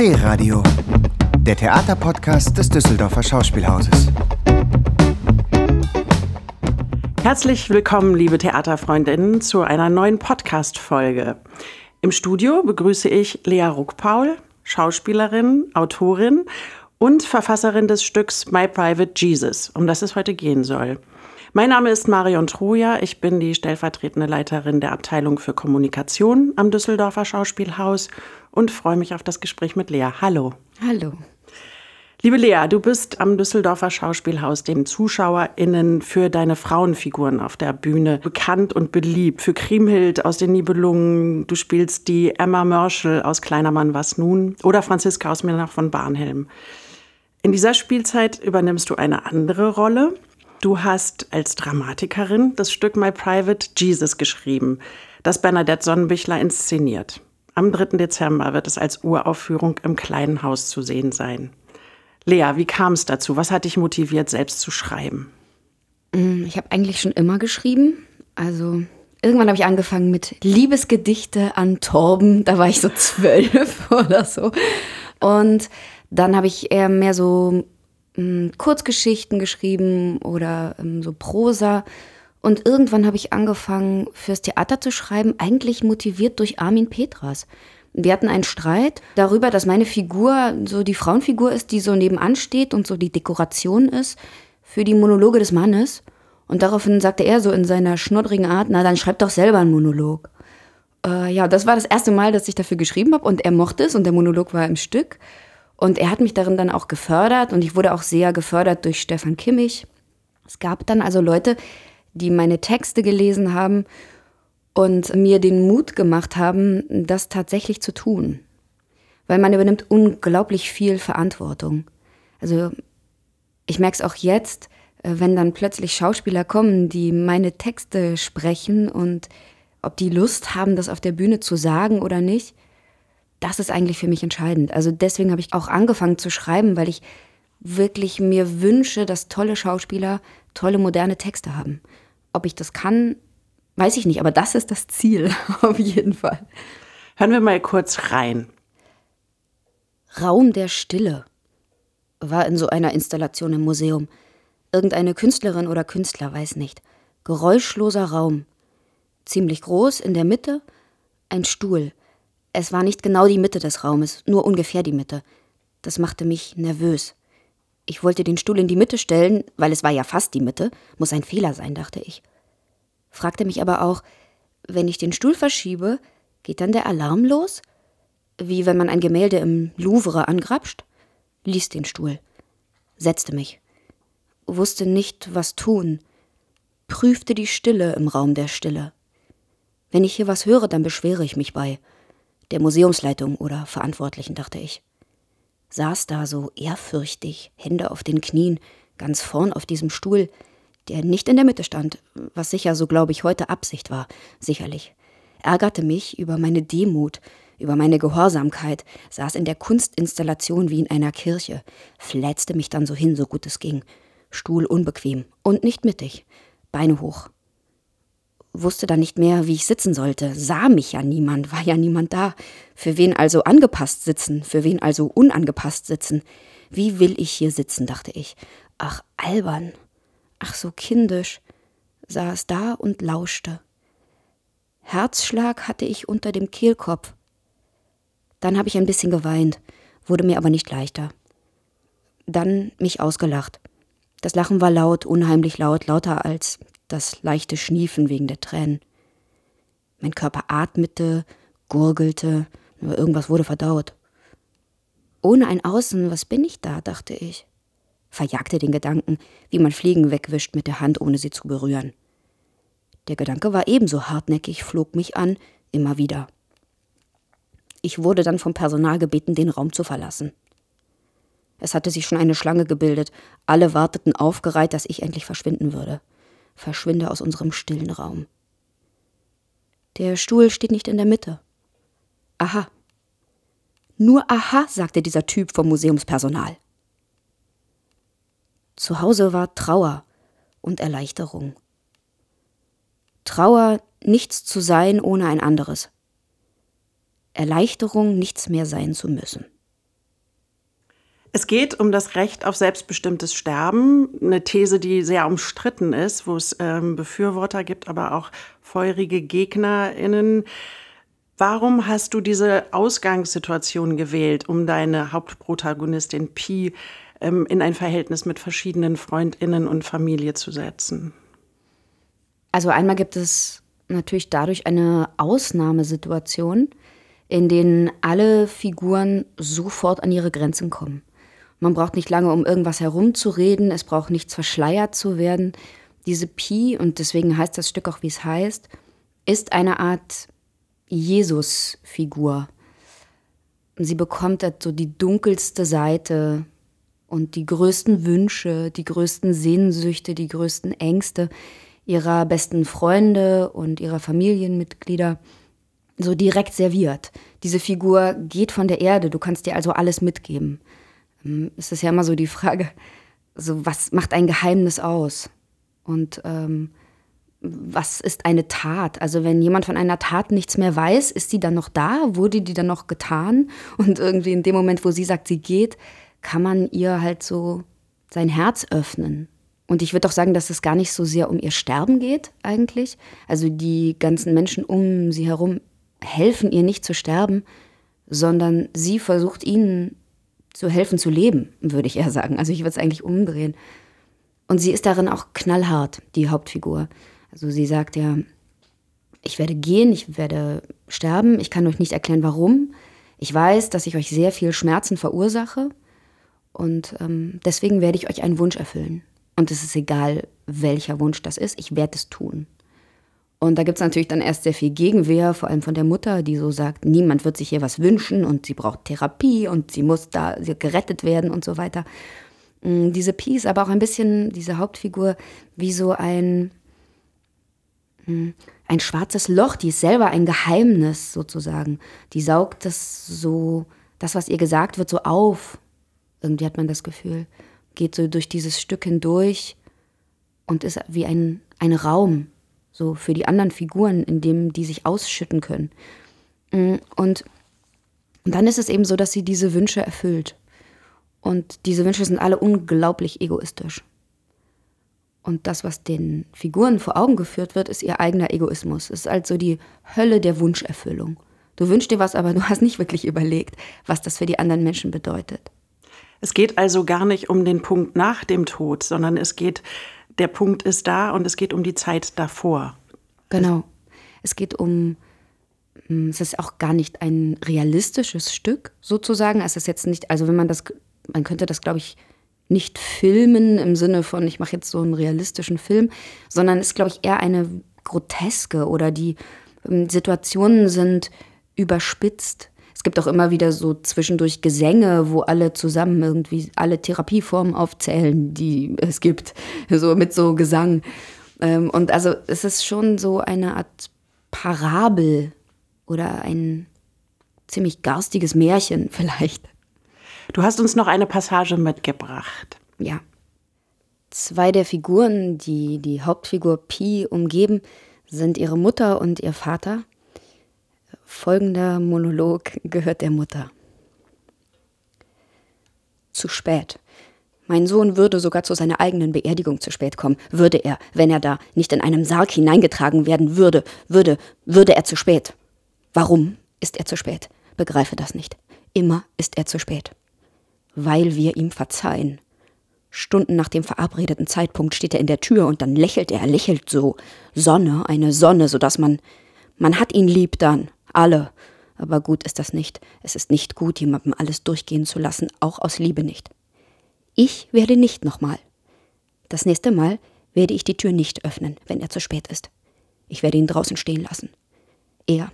D-Radio, der Theaterpodcast des Düsseldorfer Schauspielhauses. Herzlich willkommen, liebe Theaterfreundinnen, zu einer neuen Podcast-Folge. Im Studio begrüße ich Lea Ruckpaul, Schauspielerin, Autorin und Verfasserin des Stücks My Private Jesus, um das es heute gehen soll. Mein Name ist Marion Truja. Ich bin die stellvertretende Leiterin der Abteilung für Kommunikation am Düsseldorfer Schauspielhaus und freue mich auf das Gespräch mit Lea. Hallo. Hallo. Liebe Lea, du bist am Düsseldorfer Schauspielhaus den ZuschauerInnen für deine Frauenfiguren auf der Bühne bekannt und beliebt. Für Kriemhild aus den Nibelungen, du spielst die Emma Mörschel aus Kleiner Mann was nun oder Franziska aus Mirnach von Barnhelm. In dieser Spielzeit übernimmst du eine andere Rolle. Du hast als Dramatikerin das Stück My Private Jesus geschrieben, das Bernadette Sonnenbichler inszeniert. Am 3. Dezember wird es als Uraufführung im kleinen Haus zu sehen sein. Lea, wie kam es dazu? Was hat dich motiviert, selbst zu schreiben? Mm, ich habe eigentlich schon immer geschrieben. Also irgendwann habe ich angefangen mit Liebesgedichte an Torben. Da war ich so zwölf oder so. Und dann habe ich eher mehr so mh, mm, Kurzgeschichten geschrieben oder ähm, so Prosa. Und irgendwann habe ich angefangen, fürs Theater zu schreiben, eigentlich motiviert durch Armin Petras. Wir hatten einen Streit darüber, dass meine Figur so die Frauenfigur ist, die so nebenan steht und so die Dekoration ist für die Monologe des Mannes. Und daraufhin sagte er so in seiner schnoddrigen Art, na dann schreib doch selber einen Monolog. Äh, ja, das war das erste Mal, dass ich dafür geschrieben habe und er mochte es und der Monolog war im Stück. Und er hat mich darin dann auch gefördert und ich wurde auch sehr gefördert durch Stefan Kimmich. Es gab dann also Leute, die meine Texte gelesen haben und mir den Mut gemacht haben, das tatsächlich zu tun. Weil man übernimmt unglaublich viel Verantwortung. Also ich merke es auch jetzt, äh, wenn dann plötzlich Schauspieler kommen, die meine Texte sprechen und ob die Lust haben, das auf der Bühne zu sagen oder nicht, das ist eigentlich für mich entscheidend. Also deswegen habe ich auch angefangen zu schreiben, weil ich wirklich mir wünsche, dass tolle Schauspieler tolle moderne Texte haben. Ob ich das kann, weiß ich nicht, aber das ist das Ziel auf jeden Fall. Hören wir mal kurz rein. Raum der Stille war in so einer Installation im Museum. Irgendeine Künstlerin oder Künstler, weiß nicht. Geräuschloser Raum. Ziemlich groß, in der Mitte ein Stuhl. Es war nicht genau die Mitte des Raumes, nur ungefähr die Mitte. Das machte mich nervös. Ich wollte den Stuhl in die Mitte stellen, weil es war ja fast die Mitte, muss ein Fehler sein, dachte ich. Fragte mich aber auch, wenn ich den Stuhl verschiebe, geht dann der Alarm los? Wie wenn man ein Gemälde im Louvre angrapscht? Ließ den Stuhl, setzte mich, wusste nicht, was tun, prüfte die Stille im Raum der Stille. Wenn ich hier was höre, dann beschwere ich mich bei der Museumsleitung oder Verantwortlichen, dachte ich. Saß da so ehrfürchtig, Hände auf den Knien, ganz vorn auf diesem Stuhl, der nicht in der Mitte stand, was sicher, so glaube ich, heute Absicht war, sicherlich. Ärgerte mich über meine Demut, über meine Gehorsamkeit, saß in der Kunstinstallation wie in einer Kirche, flätzte mich dann so hin, so gut es ging. Stuhl unbequem und nicht mittig, Beine hoch, wusste dann nicht mehr, wie ich sitzen sollte, sah mich ja niemand, war ja niemand da. Für wen also angepasst sitzen, für wen also unangepasst sitzen? Wie will ich hier sitzen, dachte ich. Ach, albern, ach so kindisch, saß da und lauschte. Herzschlag hatte ich unter dem Kehlkopf. Dann habe ich ein bisschen geweint, wurde mir aber nicht leichter. Dann mich ausgelacht. Das Lachen war laut, unheimlich laut, lauter als das leichte Schniefen wegen der Tränen. Mein Körper atmete, gurgelte, nur irgendwas wurde verdaut. Ohne ein Außen, was bin ich da, dachte ich. Verjagte den Gedanken, wie man Fliegen wegwischt mit der Hand, ohne sie zu berühren. Der Gedanke war ebenso hartnäckig, flog mich an, immer wieder. Ich wurde dann vom Personal gebeten, den Raum zu verlassen. Es hatte sich schon eine Schlange gebildet, alle warteten aufgereiht, dass ich endlich verschwinden würde verschwinde aus unserem stillen Raum. Der Stuhl steht nicht in der Mitte. Aha. Nur aha, sagte dieser Typ vom Museumspersonal. Zu Hause war Trauer und Erleichterung. Trauer, nichts zu sein ohne ein anderes. Erleichterung, nichts mehr sein zu müssen. Es geht um das Recht auf selbstbestimmtes Sterben, eine These, die sehr umstritten ist, wo es ähm, Befürworter gibt, aber auch feurige GegnerInnen. Warum hast du diese Ausgangssituation gewählt, um deine Hauptprotagonistin Pi ähm, in ein Verhältnis mit verschiedenen FreundInnen und Familie zu setzen? Also einmal gibt es natürlich dadurch eine Ausnahmesituation, in denen alle Figuren sofort an ihre Grenzen kommen. Man braucht nicht lange, um irgendwas herumzureden. Es braucht nichts verschleiert zu werden. Diese Pi, und deswegen heißt das Stück auch, wie es heißt, ist eine Art Jesus-Figur. Sie bekommt so die dunkelste Seite und die größten Wünsche, die größten Sehnsüchte, die größten Ängste ihrer besten Freunde und ihrer Familienmitglieder so direkt serviert. Diese Figur geht von der Erde, du kannst dir also alles mitgeben. Ähm, es ist ja immer so die Frage, so was macht ein Geheimnis aus? Und ähm, was ist eine Tat? Also wenn jemand von einer Tat nichts mehr weiß, ist die dann noch da? Wurde die dann noch getan? Und irgendwie in dem Moment, wo sie sagt, sie geht, kann man ihr halt so sein Herz öffnen. Und ich würde auch sagen, dass es gar nicht so sehr um ihr Sterben geht eigentlich. Also die ganzen Menschen um sie herum helfen ihr nicht zu sterben, sondern sie versucht ihnen zu helfen zu leben, würde ich eher sagen. Also ich würde es eigentlich umdrehen. Und sie ist darin auch knallhart, die Hauptfigur. Also sie sagt ja, ich werde gehen, ich werde sterben, ich kann euch nicht erklären, warum. Ich weiß, dass ich euch sehr viel Schmerzen verursache und ähm, deswegen werde ich euch einen Wunsch erfüllen. Und es ist egal, welcher Wunsch das ist, ich werde es tun. Und da gibt es natürlich dann erst sehr viel Gegenwehr, vor allem von der Mutter, die so sagt, niemand wird sich hier was wünschen und sie braucht Therapie und sie muss da gerettet werden und so weiter. Mm, diese ist aber auch ein bisschen, diese Hauptfigur, wie so ein, mm, ein schwarzes Loch, die ist selber ein Geheimnis sozusagen. Die saugt das so, das, was ihr gesagt wird, so auf. Irgendwie hat man das Gefühl, geht so durch dieses Stück hindurch und ist wie ein, ein Raum, so für die anderen Figuren, in dem die sich ausschütten können. Mm, und dann ist es eben so, dass sie diese Wünsche erfüllt. Und diese Wünsche sind alle unglaublich egoistisch. Und das, was den Figuren vor Augen geführt wird, ist ihr eigener Egoismus. Es ist also die Hölle der Wunscherfüllung. Du wünschst dir was, aber du hast nicht wirklich überlegt, was das für die anderen Menschen bedeutet. Es geht also gar nicht um den Punkt nach dem Tod, sondern es geht der Punkt ist da und es geht um die Zeit davor. Genau. Es geht um, hm, es ist auch gar nicht ein realistisches Stück sozusagen. Es ist jetzt nicht, also wenn man das, man könnte das, glaube ich, nicht filmen im Sinne von, ich mache jetzt so einen realistischen Film, sondern es ist, glaube ich, eher eine groteske oder die hm, Situationen sind überspitzt. Es gibt auch immer wieder so zwischendurch Gesänge, wo alle zusammen irgendwie alle Therapieformen aufzählen, die es gibt, so mit so Gesang. Ähm, und also es ist schon so eine Art Parabel oder ein ziemlich garstiges Märchen vielleicht. Du hast uns noch eine Passage mitgebracht. Ja. Zwei der Figuren, die die Hauptfigur Pi umgeben, sind ihre Mutter und ihr Vater. Folgender Monolog gehört der Mutter. Zu spät. Mein Sohn würde sogar zu seiner eigenen Beerdigung zu spät kommen. Würde er, wenn er da nicht in einem Sarg hineingetragen werden würde, würde, würde er zu spät. Warum ist er zu spät? Begreife das nicht. Immer ist er zu spät. Weil wir ihm verzeihen. Stunden nach dem verabredeten Zeitpunkt steht er in der Tür und dann lächelt er, lächelt so. Sonne, eine Sonne, so dass man, man hat ihn lieb dann. Alle. Aber gut ist das nicht. Es ist nicht gut, jemandem alles durchgehen zu lassen, auch aus Liebe nicht. Ich werde nicht nochmal. Das nächste Mal werde ich die Tür nicht öffnen, wenn er zu spät ist. Ich werde ihn draußen stehen lassen. Er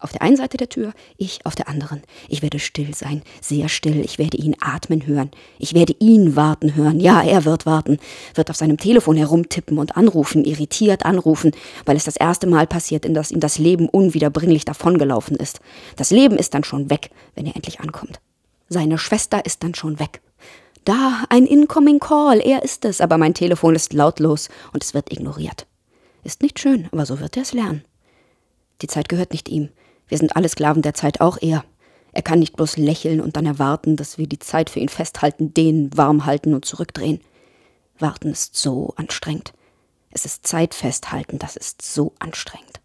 auf der einen Seite der Tür, ich auf der anderen. Ich werde still sein, sehr still. Ich werde ihn atmen hören. Ich werde ihn warten hören. Ja, er wird warten. Wird auf seinem Telefon herumtippen und anrufen, irritiert anrufen, weil es das erste Mal passiert, in das ihm das Leben unwiederbringlich davongelaufen ist. Das Leben ist dann schon weg, wenn er endlich ankommt. Seine Schwester ist dann schon weg. Da, ein Incoming Call, er ist es, aber mein Telefon ist lautlos und es wird ignoriert. Ist nicht schön, aber so wird er es lernen. Die Zeit gehört nicht ihm. Wir sind alle Sklaven der Zeit, auch er. Er kann nicht bloß lächeln und dann erwarten, dass wir die Zeit für ihn festhalten, den warm halten und zurückdrehen. Warten ist so anstrengend. Es ist Zeit festhalten, das ist so anstrengend.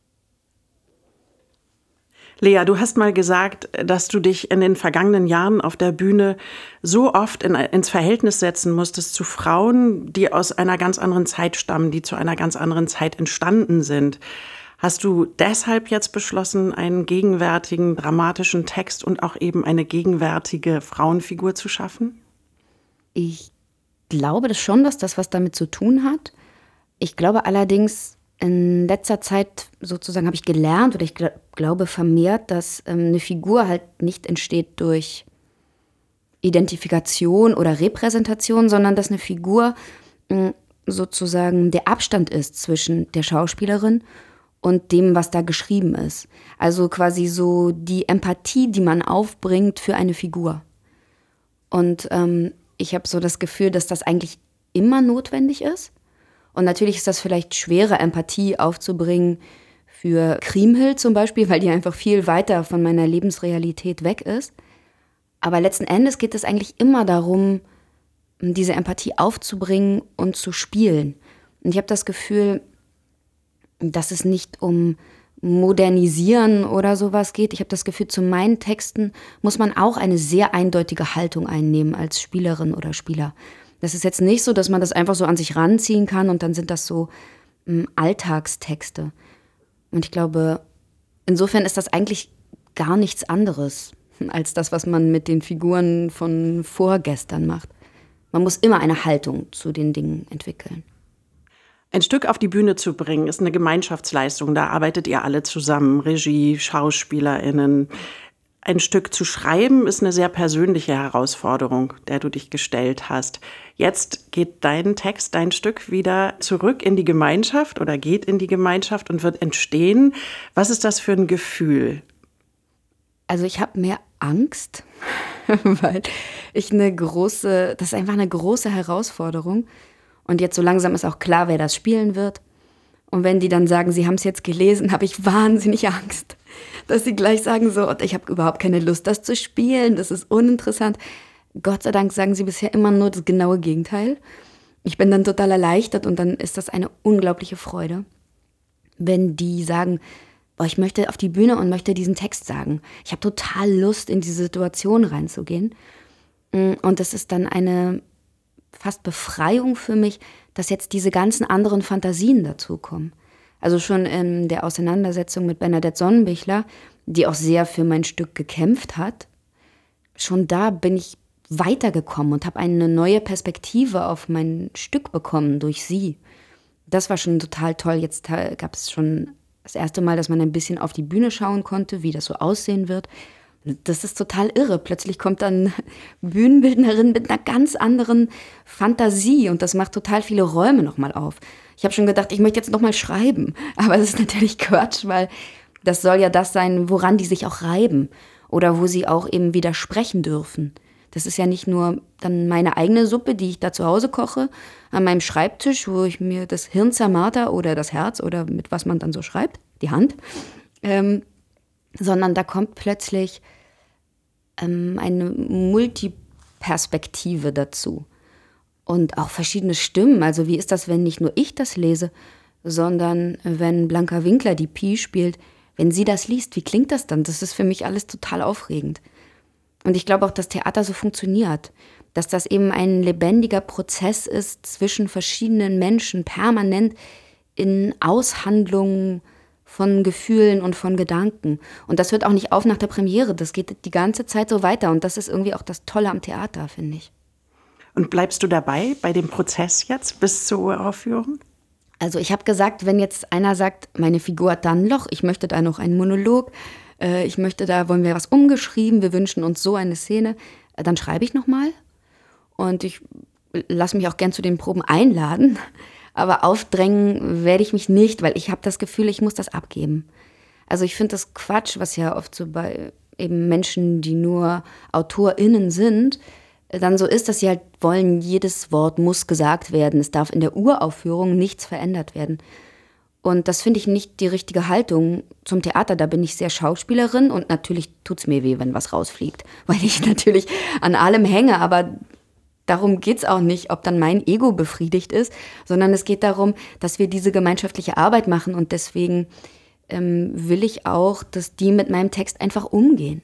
Lea, du hast mal gesagt, dass du dich in den vergangenen Jahren auf der Bühne so oft in, ins Verhältnis setzen musstest zu Frauen, die aus einer ganz anderen Zeit stammen, die zu einer ganz anderen Zeit entstanden sind. Hast du deshalb jetzt beschlossen, einen gegenwärtigen dramatischen Text und auch eben eine gegenwärtige Frauenfigur zu schaffen? Ich glaube das schon, dass das was damit zu tun hat. Ich glaube allerdings, in letzter Zeit sozusagen habe ich gelernt oder ich gl glaube vermehrt, dass ähm, eine Figur halt nicht entsteht durch Identifikation oder Repräsentation, sondern dass eine Figur äh, sozusagen der Abstand ist zwischen der Schauspielerin und dem, was da geschrieben ist. Also quasi so die Empathie, die man aufbringt für eine Figur. Und ähm, ich habe so das Gefühl, dass das eigentlich immer notwendig ist. Und natürlich ist das vielleicht schwerer, Empathie aufzubringen für Kriemhild zum Beispiel, weil die einfach viel weiter von meiner Lebensrealität weg ist. Aber letzten Endes geht es eigentlich immer darum, diese Empathie aufzubringen und zu spielen. Und ich habe das Gefühl, dass es nicht um Modernisieren oder sowas geht. Ich habe das Gefühl, zu meinen Texten muss man auch eine sehr eindeutige Haltung einnehmen als Spielerin oder Spieler. Das ist jetzt nicht so, dass man das einfach so an sich ranziehen kann und dann sind das so ähm, Alltagstexte. Und ich glaube, insofern ist das eigentlich gar nichts anderes als das, was man mit den Figuren von vorgestern macht. Man muss immer eine Haltung zu den Dingen entwickeln. Ein Stück auf die Bühne zu bringen, ist eine Gemeinschaftsleistung. Da arbeitet ihr alle zusammen, Regie, Schauspielerinnen. Ein Stück zu schreiben ist eine sehr persönliche Herausforderung, der du dich gestellt hast. Jetzt geht dein Text, dein Stück wieder zurück in die Gemeinschaft oder geht in die Gemeinschaft und wird entstehen. Was ist das für ein Gefühl? Also ich habe mehr Angst, weil ich eine große, das ist einfach eine große Herausforderung. Und jetzt so langsam ist auch klar, wer das spielen wird. Und wenn die dann sagen, sie haben es jetzt gelesen, habe ich wahnsinnig Angst, dass sie gleich sagen so, ich habe überhaupt keine Lust, das zu spielen, das ist uninteressant. Gott sei Dank sagen sie bisher immer nur das genaue Gegenteil. Ich bin dann total erleichtert und dann ist das eine unglaubliche Freude, wenn die sagen, boah, ich möchte auf die Bühne und möchte diesen Text sagen. Ich habe total Lust, in diese Situation reinzugehen. Und das ist dann eine fast Befreiung für mich, dass jetzt diese ganzen anderen Fantasien dazukommen. Also schon in der Auseinandersetzung mit Bernadette Sonnenbichler, die auch sehr für mein Stück gekämpft hat, schon da bin ich weitergekommen und habe eine neue Perspektive auf mein Stück bekommen durch sie. Das war schon total toll. Jetzt gab es schon das erste Mal, dass man ein bisschen auf die Bühne schauen konnte, wie das so aussehen wird. Das ist total irre. Plötzlich kommt dann Bühnenbildnerin mit einer ganz anderen Fantasie und das macht total viele Räume nochmal auf. Ich habe schon gedacht, ich möchte jetzt nochmal schreiben, aber das ist natürlich Quatsch, weil das soll ja das sein, woran die sich auch reiben oder wo sie auch eben widersprechen dürfen. Das ist ja nicht nur dann meine eigene Suppe, die ich da zu Hause koche, an meinem Schreibtisch, wo ich mir das Hirn zermarter oder das Herz oder mit was man dann so schreibt, die Hand, ähm, sondern da kommt plötzlich ähm, eine Multiperspektive dazu. Und auch verschiedene Stimmen. Also wie ist das, wenn nicht nur ich das lese, sondern wenn Blanca Winkler die Pi spielt, wenn sie das liest, wie klingt das dann? Das ist für mich alles total aufregend. Und ich glaube auch, dass Theater so funktioniert, dass das eben ein lebendiger Prozess ist zwischen verschiedenen Menschen, permanent in Aushandlungen von Gefühlen und von Gedanken. Und das hört auch nicht auf nach der Premiere. Das geht die ganze Zeit so weiter. Und das ist irgendwie auch das Tolle am Theater, finde ich. Und bleibst du dabei bei dem Prozess jetzt bis zur Uraufführung? Also ich habe gesagt, wenn jetzt einer sagt, meine Figur hat da ein Loch, ich möchte da noch einen Monolog, äh, ich möchte da, wollen wir was umgeschrieben, wir wünschen uns so eine Szene, äh, dann schreibe ich nochmal. Und ich lasse mich auch gern zu den Proben einladen. Aber aufdrängen werde ich mich nicht, weil ich habe das Gefühl, ich muss das abgeben. Also ich finde das Quatsch, was ja oft so bei eben Menschen, die nur AutorInnen sind, dann so ist, dass sie halt wollen, jedes Wort muss gesagt werden. Es darf in der Uraufführung nichts verändert werden. Und das finde ich nicht die richtige Haltung zum Theater. Da bin ich sehr Schauspielerin und natürlich tut es mir weh, wenn was rausfliegt, weil ich natürlich an allem hänge. Aber darum geht es auch nicht, ob dann mein Ego befriedigt ist, sondern es geht darum, dass wir diese gemeinschaftliche Arbeit machen. Und deswegen ähm, will ich auch, dass die mit meinem Text einfach umgehen.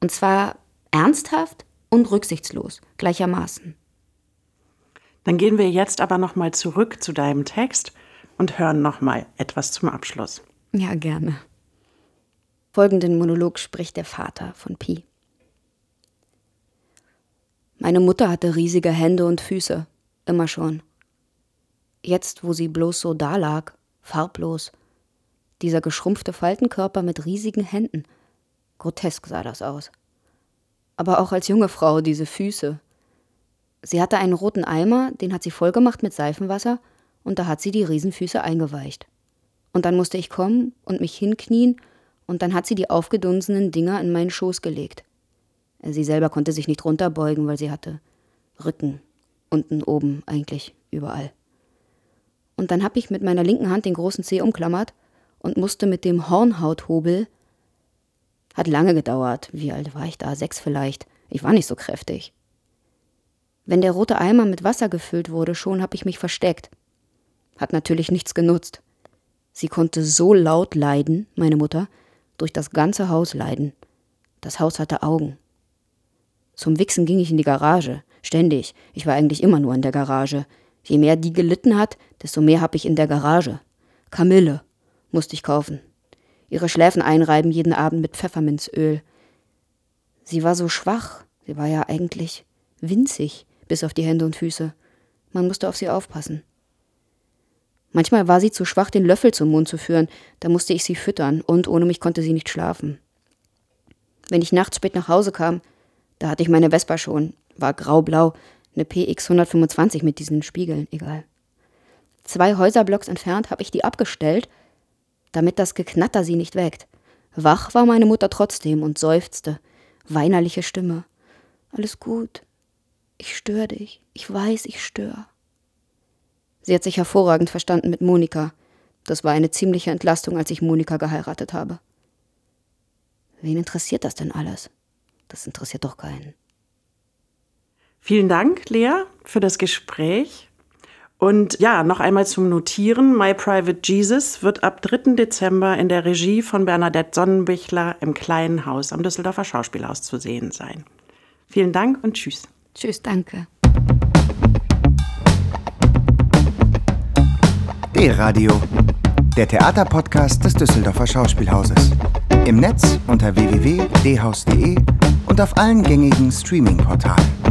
Und zwar ernsthaft und rücksichtslos gleichermaßen. Dann gehen wir jetzt aber noch mal zurück zu deinem Text und hören noch mal etwas zum Abschluss. Ja, gerne. Folgenden Monolog spricht der Vater von Pi. Meine Mutter hatte riesige Hände und Füße, immer schon. Jetzt, wo sie bloß so dalag, farblos, dieser geschrumpfte Faltenkörper mit riesigen Händen. Grotesk sah das aus. Aber auch als junge Frau diese Füße. Sie hatte einen roten Eimer, den hat sie vollgemacht mit Seifenwasser und da hat sie die Riesenfüße eingeweicht. Und dann musste ich kommen und mich hinknien, und dann hat sie die aufgedunsenen Dinger in meinen Schoß gelegt. Sie selber konnte sich nicht runterbeugen, weil sie hatte Rücken, unten, oben, eigentlich überall. Und dann hab ich mit meiner linken Hand den großen Zeh umklammert und musste mit dem Hornhauthobel. Hat lange gedauert. Wie alt war ich da? Sechs vielleicht. Ich war nicht so kräftig. Wenn der rote Eimer mit Wasser gefüllt wurde, schon hab ich mich versteckt. Hat natürlich nichts genutzt. Sie konnte so laut leiden, meine Mutter, durch das ganze Haus leiden. Das Haus hatte Augen. Zum Wichsen ging ich in die Garage, ständig. Ich war eigentlich immer nur in der Garage. Je mehr die gelitten hat, desto mehr hab ich in der Garage. Kamille musste ich kaufen. Ihre Schläfen einreiben jeden Abend mit Pfefferminzöl. Sie war so schwach, sie war ja eigentlich winzig, bis auf die Hände und Füße. Man musste auf sie aufpassen. Manchmal war sie zu schwach, den Löffel zum Mund zu führen, da musste ich sie füttern, und ohne mich konnte sie nicht schlafen. Wenn ich nachts spät nach Hause kam, da hatte ich meine Vespa schon, war graublau, eine PX 125 mit diesen Spiegeln, egal. Zwei Häuserblocks entfernt habe ich die abgestellt, damit das Geknatter sie nicht weckt. Wach war meine Mutter trotzdem und seufzte, weinerliche Stimme. Alles gut. Ich störe dich. Ich weiß, ich störe. Sie hat sich hervorragend verstanden mit Monika. Das war eine ziemliche Entlastung, als ich Monika geheiratet habe. Wen interessiert das denn alles? Das interessiert doch keinen. Vielen Dank, Lea, für das Gespräch. Und ja, noch einmal zum Notieren. My Private Jesus wird ab 3. Dezember in der Regie von Bernadette Sonnenbichler im Kleinen Haus am Düsseldorfer Schauspielhaus zu sehen sein. Vielen Dank und tschüss. Tschüss, danke. D-Radio, der Theaterpodcast des Düsseldorfer Schauspielhauses. Im Netz unter www.dhaus.de und auf allen gängigen Streaming-Portalen.